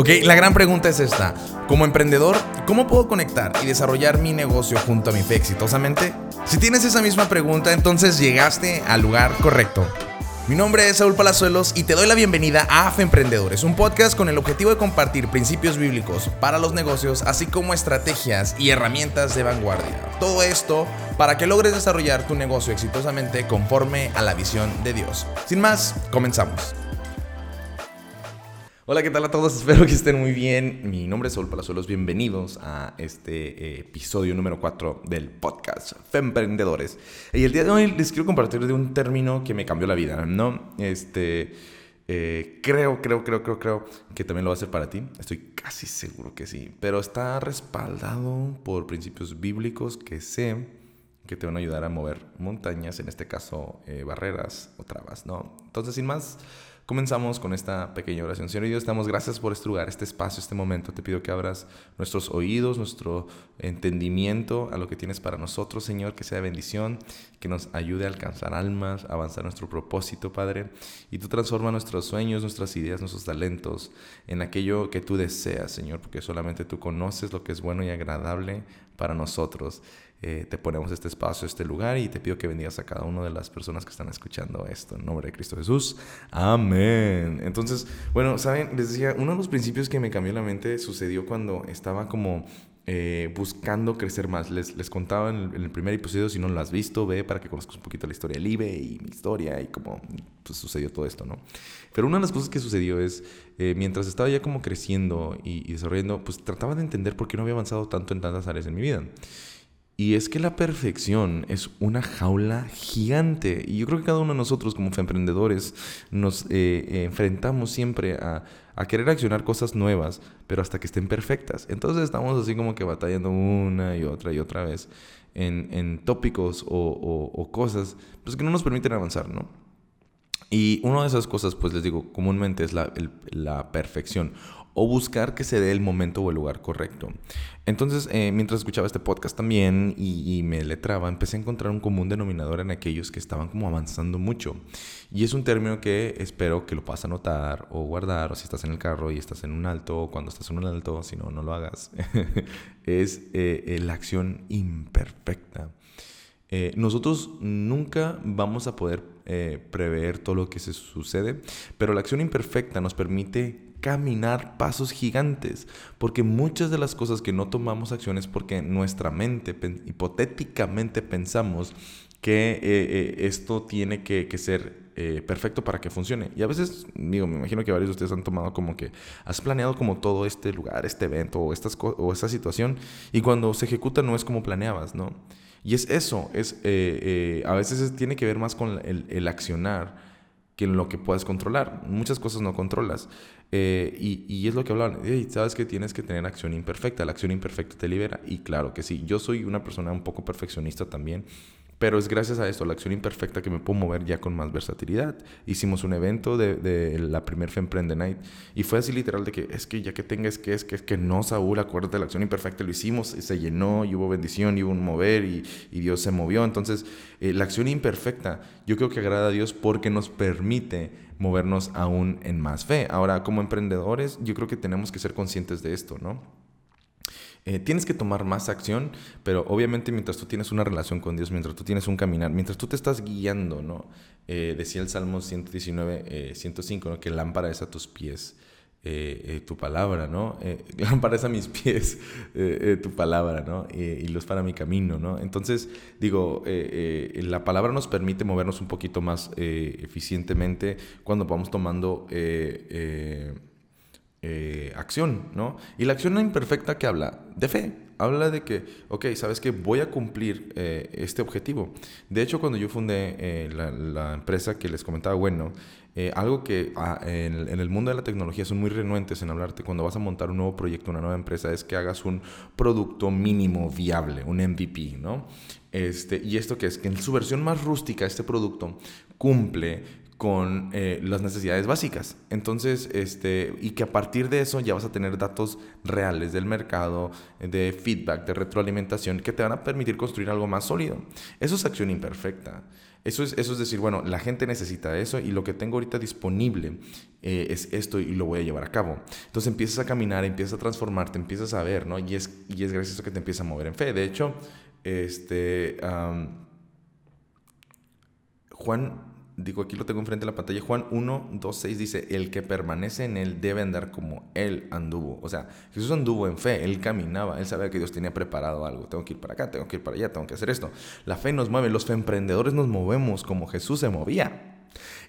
Ok, la gran pregunta es esta. Como emprendedor, ¿cómo puedo conectar y desarrollar mi negocio junto a mi fe exitosamente? Si tienes esa misma pregunta, entonces llegaste al lugar correcto. Mi nombre es Saúl Palazuelos y te doy la bienvenida a AFE Emprendedores, un podcast con el objetivo de compartir principios bíblicos para los negocios, así como estrategias y herramientas de vanguardia. Todo esto para que logres desarrollar tu negocio exitosamente conforme a la visión de Dios. Sin más, comenzamos. Hola, ¿qué tal a todos? Espero que estén muy bien. Mi nombre es Saúl Palazuelos. Bienvenidos a este eh, episodio número 4 del podcast Femprendedores. Y el día de hoy les quiero compartir de un término que me cambió la vida, ¿no? Este, eh, creo, creo, creo, creo, creo que también lo va a hacer para ti. Estoy casi seguro que sí. Pero está respaldado por principios bíblicos que sé que te van a ayudar a mover montañas, en este caso eh, barreras o trabas, ¿no? Entonces, sin más Comenzamos con esta pequeña oración. Señor Dios, damos gracias por este lugar, este espacio, este momento. Te pido que abras nuestros oídos, nuestro entendimiento a lo que tienes para nosotros, Señor, que sea bendición, que nos ayude a alcanzar almas, a avanzar nuestro propósito, Padre. Y tú transforma nuestros sueños, nuestras ideas, nuestros talentos en aquello que tú deseas, Señor, porque solamente tú conoces lo que es bueno y agradable para nosotros. Eh, te ponemos este espacio, este lugar y te pido que bendigas a cada una de las personas que están escuchando esto. En nombre de Cristo Jesús. Amén. Entonces, bueno, saben, les decía, uno de los principios que me cambió la mente sucedió cuando estaba como eh, buscando crecer más. Les, les contaba en el, primer episodio, si no lo has visto, ve para que conozcas un poquito la historia del IBE y mi historia y cómo pues, sucedió todo esto, ¿no? Pero una de las cosas que sucedió es, eh, mientras estaba ya como creciendo y, y desarrollando, pues trataba de entender por qué no había avanzado tanto en tantas áreas en mi vida. Y es que la perfección es una jaula gigante. Y yo creo que cada uno de nosotros como emprendedores nos eh, eh, enfrentamos siempre a, querer accionar cosas nuevas, pero hasta que estén perfectas. Entonces estamos así como que batallando una y otra y otra vez en, tópicos o, cosas pues, que no nos permiten avanzar, ¿no? Y una de esas cosas, pues les digo, comúnmente es la, la perfección o buscar que se dé el momento o el lugar correcto. Entonces, eh, mientras escuchaba este podcast también y, me letraba, empecé a encontrar un común denominador en aquellos que estaban como avanzando mucho. Y es un término que espero que lo puedas anotar o guardar, o si estás en el carro y estás en un alto, o cuando estás en un alto, si no, no lo hagas. es eh, eh, la acción imperfecta. nosotros nunca vamos a poder prever todo lo que se sucede, pero la acción imperfecta nos permite caminar pasos gigantes, porque muchas de las cosas que no tomamos acciones porque nuestra mente hipotéticamente pensamos que eh, eh, esto tiene que, ser eh, perfecto para que funcione. Y a veces, digo, me imagino que varios de ustedes han tomado como que has planeado como todo este lugar, este evento o, estas o esta situación, y cuando se ejecuta no es como planeabas, ¿no? Y es eso, es, a veces tiene que ver más con el, el accionar que en lo que puedes controlar. Muchas cosas no controlas. Eh, y, y, es lo que hablaban. Sabes que tienes que tener acción imperfecta. La acción imperfecta te libera. Y claro que sí. Yo soy una persona un poco perfeccionista también. Pero es gracias a esto, la acción imperfecta, que me puedo mover ya con más versatilidad. Hicimos un evento de, de la primer Femprende Night y fue así literal de que es que ya que tengas que es que es que no, Saúl, acuérdate de la acción imperfecta, lo hicimos, se llenó y hubo bendición hubo un mover y, y Dios se movió. Entonces, eh, la acción imperfecta yo creo que agrada a Dios porque nos permite movernos aún en más fe. Ahora, como emprendedores, yo creo que tenemos que ser conscientes de esto, ¿no? Eh, tienes que tomar más acción, pero obviamente mientras tú tienes una relación con Dios, mientras tú tienes un caminar, mientras tú te estás guiando, ¿no? Eh, decía el Salmo 119, 105, eh, ¿no? Que lámpara es a tus pies. tu palabra, ¿no? lámpara es a mis pies, tu palabra, ¿no? y luz para mi camino, ¿no? Entonces, digo, la palabra nos permite movernos un poquito más eficientemente cuando vamos tomando eh, acción, ¿no? Y la acción imperfecta que habla de fe, habla de que, ok, sabes que voy a cumplir eh, este objetivo. De hecho, cuando yo fundé eh, la, empresa que les comentaba, bueno, algo que ah, en, el mundo de la tecnología son muy renuentes en hablarte cuando vas a montar un nuevo proyecto, una nueva empresa, es que hagas un producto mínimo viable, un MVP, ¿no? Este, y esto que es que en su versión más rústica, este producto cumple con eh, las necesidades básicas. Entonces, este, y que a partir de eso ya vas a tener datos reales del mercado, de feedback, de retroalimentación, que te van a permitir construir algo más sólido. Eso es acción imperfecta. Eso es, eso es decir, bueno, la gente necesita eso y lo que tengo ahorita disponible eh, es esto y lo voy a llevar a cabo. Entonces empiezas a caminar, empiezas a transformarte, empiezas a ver, ¿no? Y es, y es gracias a eso que te empieza a mover en fe. De hecho, este, Juan digo, aquí lo tengo enfrente de la pantalla, Juan 1, 2, 6 dice, el que permanece en él debe andar como él anduvo. O sea, Jesús anduvo en fe, él caminaba, él sabía que Dios tenía preparado algo. Tengo que ir para acá, tengo que ir para allá, tengo que hacer esto. La fe nos mueve, los emprendedores nos movemos como Jesús se movía.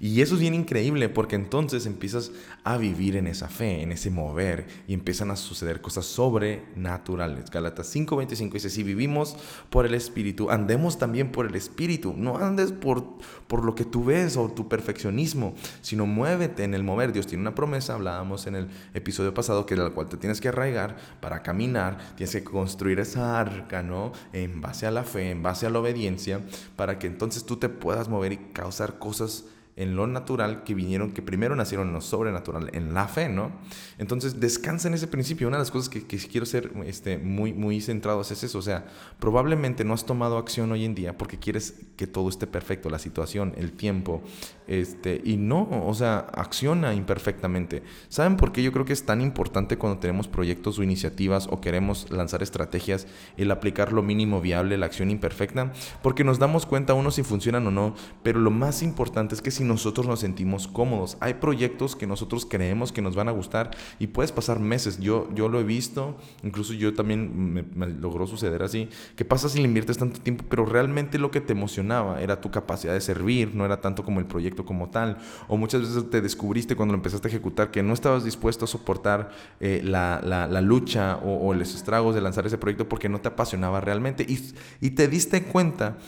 Y eso es bien increíble porque entonces empiezas a vivir en esa fe, en ese mover y empiezan a suceder cosas sobrenaturales. Galatas 5:25 dice, si vivimos por el Espíritu, andemos también por el Espíritu. No andes por, por lo que tú ves o tu perfeccionismo, sino muévete en el mover. Dios tiene una promesa, hablábamos en el episodio pasado, que es la cual te tienes que arraigar para caminar, tienes que construir esa arca, ¿no? En base a la fe, en base a la obediencia, para que entonces tú te puedas mover y causar cosas en lo natural que vinieron, que primero nacieron en lo sobrenatural, en la fe, ¿no? Entonces descansa en ese principio. Una de las cosas que, quiero ser este, muy, muy centrados es eso. O sea, probablemente no has tomado acción hoy en día porque quieres que todo esté perfecto, la situación, el tiempo, este, y no, o sea, acciona imperfectamente. ¿Saben por qué yo creo que es tan importante cuando tenemos proyectos o iniciativas o queremos lanzar estrategias el aplicar lo mínimo viable, la acción imperfecta? Porque nos damos cuenta uno si funcionan o no, pero lo más importante es que si nosotros nos sentimos cómodos. Hay proyectos que nosotros creemos que nos van a gustar y puedes pasar meses. Yo, yo lo he visto, incluso yo también me, logró suceder así, que pasas y le inviertes tanto tiempo, pero realmente lo que te emocionaba era tu capacidad de servir, no era tanto como el proyecto como tal. O muchas veces te descubriste cuando lo empezaste a ejecutar que no estabas dispuesto a soportar eh, la, la, lucha o, los estragos de lanzar ese proyecto porque no te apasionaba realmente y, y te diste cuenta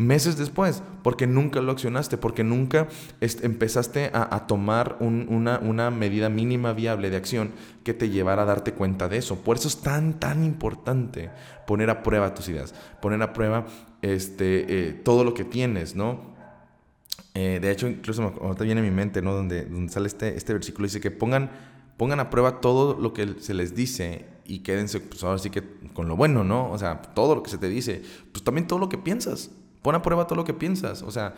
meses después, porque nunca lo accionaste, porque nunca empezaste a, tomar una, medida mínima viable de acción que te llevara a darte cuenta de eso. Por eso es tan, tan importante poner a prueba tus ideas, poner a prueba este, eh, todo lo que tienes, ¿no? Eh, de hecho, incluso ahorita viene a mi mente, ¿no? Donde, donde sale este, este versículo, dice que pongan, pongan a prueba todo lo que se les dice y quédense, pues ahora sí que con lo bueno, ¿no? O sea, todo lo que se te dice, pues también todo lo que piensas. Pon a prueba todo lo que piensas. O sea,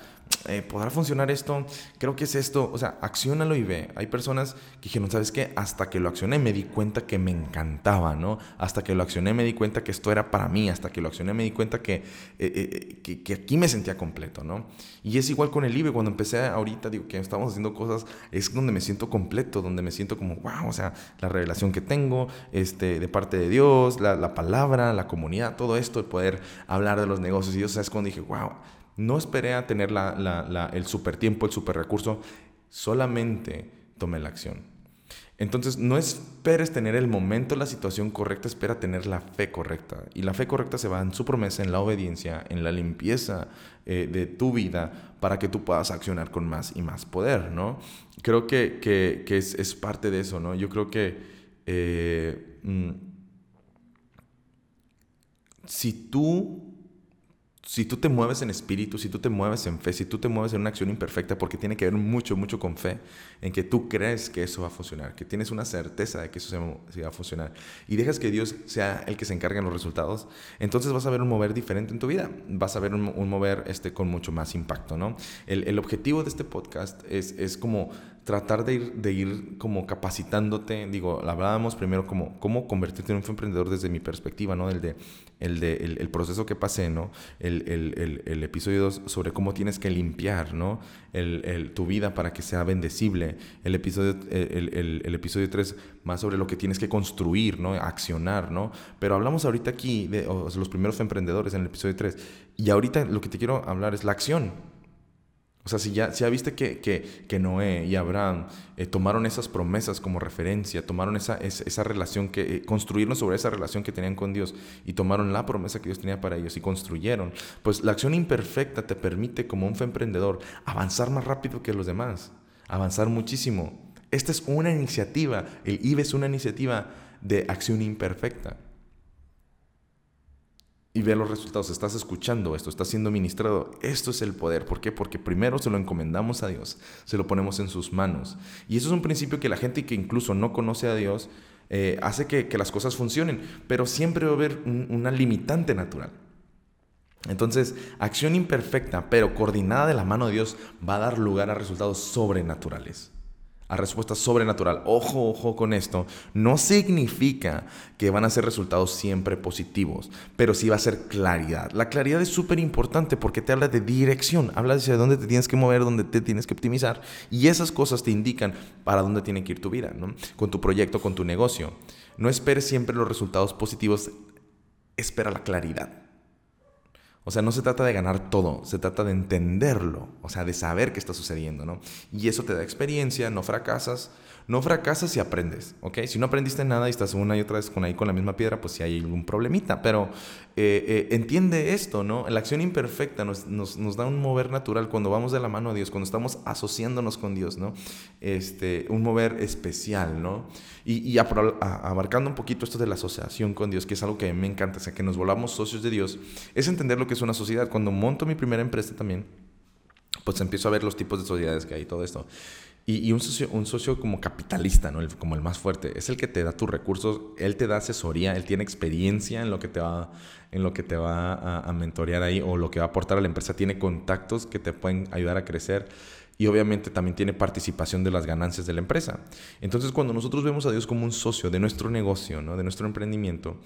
eh, ¿podrá funcionar esto? Creo que es esto. O sea, acciónalo y ve. Hay personas que dijeron, ¿sabes qué? Hasta que lo accioné me di cuenta que me encantaba, ¿no? Hasta que lo accioné me di cuenta que esto era para mí. Hasta que lo accioné me di cuenta que, eh, eh, que, aquí me sentía completo, ¿no? Y es igual con el IBE. Cuando empecé ahorita, digo, que estamos haciendo cosas, es donde me siento completo, donde me siento como, wow, o sea, la revelación que tengo este, de parte de Dios, la, la palabra, la comunidad, todo esto, el poder hablar de los negocios. Y Dios, ¿sabes? Cuando dije, wow, no esperé a tener el super tiempo, el super recurso, solamente tomé la acción. Entonces, no esperes tener el momento, la situación correcta, espera tener la fe correcta. Y la fe correcta se va en su promesa, en la obediencia, en la limpieza eh, de tu vida para que tú puedas accionar con más y más poder, ¿no? Creo que, es, parte de eso, ¿no? Yo creo que eh, mm, si tú si tú te mueves en espíritu, si tú te mueves en fe, si tú te mueves en una acción imperfecta, porque tiene que ver mucho, mucho con fe, en que tú crees que eso va a funcionar, que tienes una certeza de que eso se, va a funcionar, y dejas que Dios sea el que se encargue en los resultados, entonces vas a ver un mover diferente en tu vida, vas a ver un, mover este, con mucho más impacto, ¿no? El, objetivo de este podcast es, es como tratar de ir, de ir como capacitándote, digo, hablábamos primero como cómo convertirte en un emprendedor desde mi perspectiva, ¿no? El de, el, de, el, proceso que pasé, ¿no? El, el, el episodio 2 sobre cómo tienes que limpiar, ¿no? tu vida para que sea bendecible. El episodio, el, episodio 3 más sobre lo que tienes que construir, ¿no? Accionar, ¿no? Pero hablamos ahorita aquí de los primeros emprendedores en el episodio 3 y ahorita lo que te quiero hablar es la acción. O sea, si ya, viste que, que, Noé y Abraham eh, tomaron esas promesas como referencia, tomaron esa, esa, relación, que eh, construyeron sobre esa relación que tenían con Dios y tomaron la promesa que Dios tenía para ellos y construyeron, pues la acción imperfecta te permite como un emprendedor avanzar más rápido que los demás, avanzar muchísimo. Esta es una iniciativa, el IBE es una iniciativa de acción imperfecta. Y ver los resultados. Estás escuchando esto, estás siendo ministrado. Esto es el poder. ¿Por qué? Porque primero se lo encomendamos a Dios, se lo ponemos en sus manos. Y eso es un principio que la gente que incluso no conoce a Dios eh, hace que, las cosas funcionen, pero siempre va a haber una limitante natural. Entonces, acción imperfecta, pero coordinada de la mano de Dios, va a dar lugar a resultados sobrenaturales a respuesta sobrenatural. Ojo, ojo con esto. No significa que van a ser resultados siempre positivos, pero sí va a ser claridad. La claridad es súper importante porque te habla de dirección, habla de dónde te tienes que mover, dónde te tienes que optimizar y esas cosas te indican para dónde tiene que ir tu vida, ¿no? Con tu proyecto, con tu negocio. No esperes siempre los resultados positivos, espera la claridad. O sea, no se trata de ganar todo, se trata de entenderlo, o sea, de saber qué está sucediendo, ¿no? Y eso te da experiencia, no fracasas, no fracasas y aprendes, ¿ok? Si no aprendiste nada y estás una y otra vez con ahí con la misma piedra, pues sí hay algún problemita, pero eh, eh, entiende esto, ¿no? La acción imperfecta nos, nos, da un mover natural cuando vamos de la mano a Dios, cuando estamos asociándonos con Dios, ¿no? Este, un mover especial, ¿no? Y, y abarcando un poquito esto de la asociación con Dios, que es algo que me encanta, o sea, que nos volvamos socios de Dios, es entender lo que es una sociedad. Cuando monto mi primera empresa también, pues empiezo a ver los tipos de sociedades que hay todo esto. Y, un, socio, un socio como capitalista, ¿no? como el más fuerte, es el que te da tus recursos, él te da asesoría, él tiene experiencia en lo que te va, en lo que te va a, a mentorear ahí o lo que va a aportar a la empresa, tiene contactos que te pueden ayudar a crecer y obviamente también tiene participación de las ganancias de la empresa. Entonces cuando nosotros vemos a Dios como un socio de nuestro negocio, ¿no? de nuestro emprendimiento,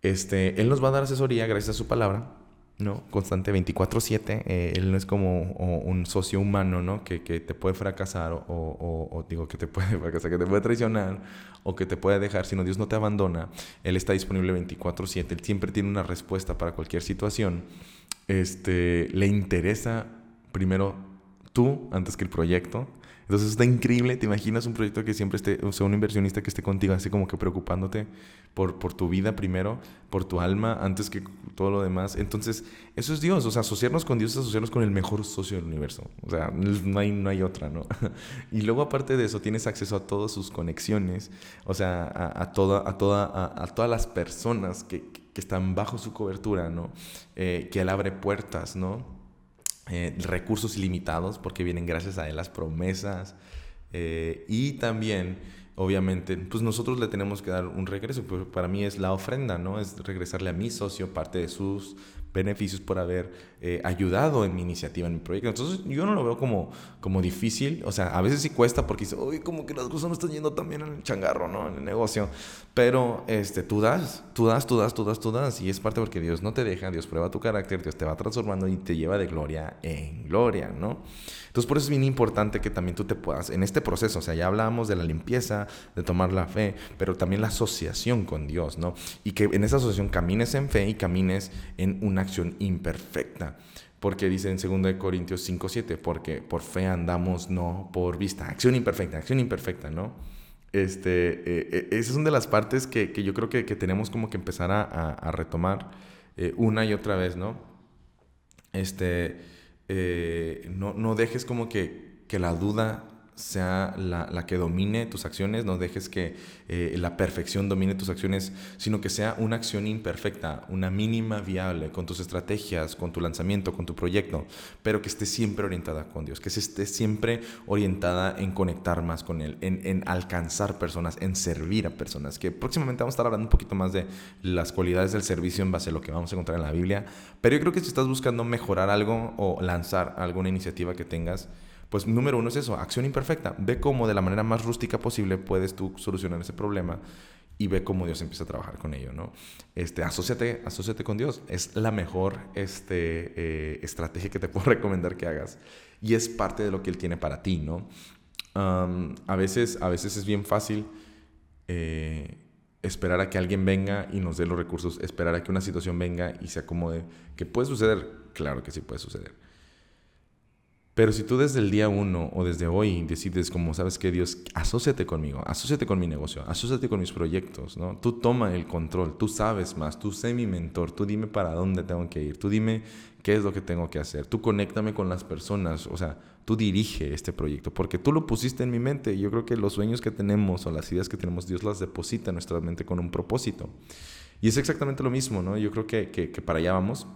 este, Él nos va a dar asesoría gracias a su palabra ¿no? Constante 24/7. Eh, él no es como un socio humano, ¿no? Que, que te puede fracasar o, o, digo que te puede fracasar, que te puede traicionar o que te puede dejar, sino Dios no te abandona. Él está disponible 24/7. Él siempre tiene una respuesta para cualquier situación. Este, le interesa primero tú antes que el proyecto. Entonces está increíble, te imaginas un proyecto que siempre esté, o sea, un inversionista que esté contigo, así como que preocupándote por, por tu vida primero, por tu alma, antes que todo lo demás. Entonces, eso es Dios, o sea, asociarnos con Dios es asociarnos con el mejor socio del universo. O sea, no hay, no hay otra, ¿no? y luego aparte de eso, tienes acceso a todas sus conexiones, o sea, a, toda, a, toda, a, todas las personas que, que, están bajo su cobertura, ¿no? Eh, que Él abre puertas, ¿no? Eh, recursos ilimitados porque vienen gracias a él las promesas eh, y también obviamente pues nosotros le tenemos que dar un regreso pues para mí es la ofrenda no es regresarle a mi socio parte de sus beneficios por haber eh, ayudado en mi iniciativa, en mi proyecto. Entonces yo no lo veo como, como difícil, o sea, a veces sí cuesta porque dice, uy, como que las cosas no están yendo tan bien en el changarro, ¿no? En el negocio. Pero este, tú das, tú das, tú das, tú das, tú das. Y es parte porque Dios no te deja, Dios prueba tu carácter, Dios te va transformando y te lleva de gloria en gloria, ¿no? Entonces por eso es bien importante que también tú te puedas, en este proceso, o sea, ya hablábamos de la limpieza, de tomar la fe, pero también la asociación con Dios, ¿no? Y que en esa asociación camines en fe y camines en una acción imperfecta. Porque dice en 2 Corintios 5, 7, porque por fe andamos, no por vista. Acción imperfecta, acción imperfecta, ¿no? Este, eh, eh, esa es una de las partes que, que yo creo que, que, tenemos como que empezar a, a, retomar eh, una y otra vez, ¿no? Este, no, no dejes como que, que la duda sea la, que domine tus acciones, no dejes que eh, la perfección domine tus acciones, sino que sea una acción imperfecta, una mínima viable con tus estrategias, con tu lanzamiento, con tu proyecto, pero que esté siempre orientada con Dios, que esté siempre orientada en conectar más con Él, en, en alcanzar personas, en servir a personas, que próximamente vamos a estar hablando un poquito más de las cualidades del servicio en base a lo que vamos a encontrar en la Biblia, pero yo creo que si estás buscando mejorar algo o lanzar alguna iniciativa que tengas, pues número uno es eso, acción imperfecta. Ve cómo de la manera más rústica posible puedes tú solucionar ese problema y ve cómo Dios empieza a trabajar con ello, ¿no? Este, asóciate, asóciate con Dios. Es la mejor este, eh, estrategia que te puedo recomendar que hagas. Y es parte de lo que Él tiene para ti, ¿no? a, veces, a veces es bien fácil eh, esperar a que alguien venga y nos dé los recursos, esperar a que una situación venga y se acomode. ¿Que puede suceder? Claro que sí puede suceder. Pero si tú desde el día uno o desde hoy decides como, sabes que Dios, asóciate conmigo, asóciate con mi negocio, asóciate con mis proyectos, ¿no? Tú toma el control, tú sabes más, tú sé mi mentor, tú dime para dónde tengo que ir, tú dime qué es lo que tengo que hacer, tú conéctame con las personas, o sea, tú dirige este proyecto, porque tú lo pusiste en mi mente. Yo creo que los sueños que tenemos o las ideas que tenemos, Dios las deposita en nuestra mente con un propósito. Y es exactamente lo mismo, ¿no? Yo creo que, que, para allá vamos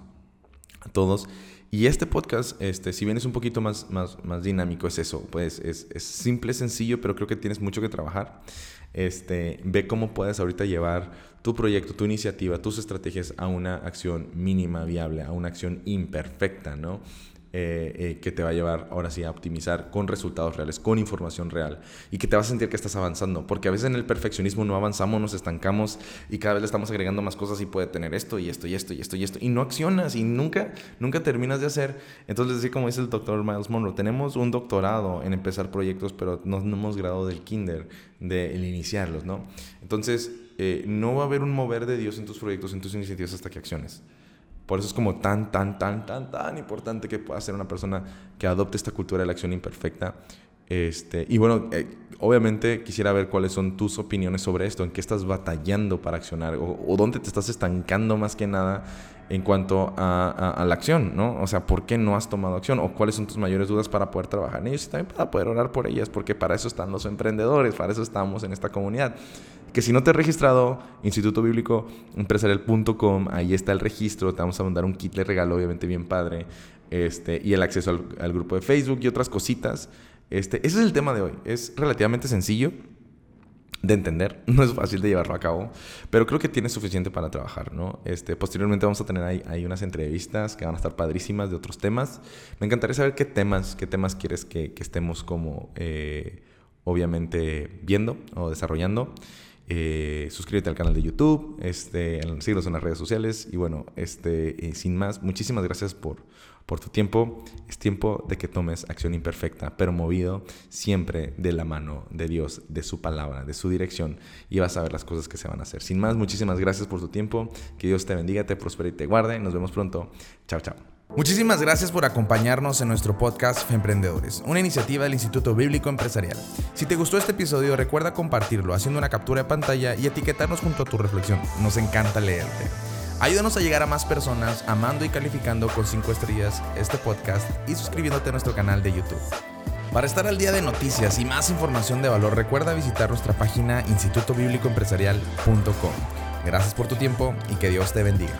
todos. Y este podcast, este, si bien es un poquito más, más, más dinámico, es eso, pues es, es, simple, sencillo, pero creo que tienes mucho que trabajar. Este, ve cómo puedes ahorita llevar tu proyecto, tu iniciativa, tus estrategias a una acción mínima, viable, a una acción imperfecta, ¿no? Eh, eh, que te va a llevar ahora sí a optimizar con resultados reales, con información real y que te vas a sentir que estás avanzando, porque a veces en el perfeccionismo no avanzamos, nos estancamos y cada vez le estamos agregando más cosas y puede tener esto y esto y esto y esto y esto y no accionas y nunca, nunca terminas de hacer. Entonces, así como dice el doctor Miles Monroe, tenemos un doctorado en empezar proyectos, pero no, hemos grado del kinder, de iniciarlos, ¿no? Entonces, eh, no va a haber un mover de Dios en tus proyectos, en tus iniciativas hasta que acciones. Por eso es como tan, tan, tan, tan, tan importante que pueda ser una persona que adopte esta cultura de la acción imperfecta. Este, y bueno, eh, obviamente quisiera ver cuáles son tus opiniones sobre esto, en qué estás batallando para accionar o, dónde te estás estancando más que nada en cuanto a, a, la acción, ¿no? O sea, ¿por qué no has tomado acción? ¿O cuáles son tus mayores dudas para poder trabajar en ellos y también para poder orar por ellas? Porque para eso están los emprendedores, para eso estamos en esta comunidad que si no te has registrado, Instituto Bíblico Empresarial.com, ahí está el registro, te vamos a mandar un kit de regalo, obviamente bien padre, este, y el acceso al, grupo de Facebook y otras cositas. Este, ese es el tema de hoy, es relativamente sencillo de entender, no es fácil de llevarlo a cabo, pero creo que tiene suficiente para trabajar, ¿no? Este, posteriormente vamos a tener ahí, unas entrevistas que van a estar padrísimas de otros temas. Me encantaría saber qué temas, qué temas quieres que, estemos como, eh, obviamente, viendo o desarrollando. Eh, suscríbete al canal de YouTube, este, síguenos en las redes sociales y bueno, este, sin más, muchísimas gracias por, por tu tiempo. Es tiempo de que tomes acción imperfecta, pero movido siempre de la mano de Dios, de su palabra, de su dirección y vas a ver las cosas que se van a hacer. Sin más, muchísimas gracias por tu tiempo. Que Dios te bendiga, te prospere y te guarde. Nos vemos pronto. Chao, chao. Muchísimas gracias por acompañarnos en nuestro podcast Emprendedores, una iniciativa del Instituto Bíblico Empresarial. Si te gustó este episodio, recuerda compartirlo haciendo una captura de pantalla y etiquetarnos junto a tu reflexión. Nos encanta leerte. Ayúdanos a llegar a más personas amando y calificando con 5 estrellas este podcast y suscribiéndote a nuestro canal de YouTube. Para estar al día de noticias y más información de valor, recuerda visitar nuestra página institutobiblicoempresarial.com. Gracias por tu tiempo y que Dios te bendiga.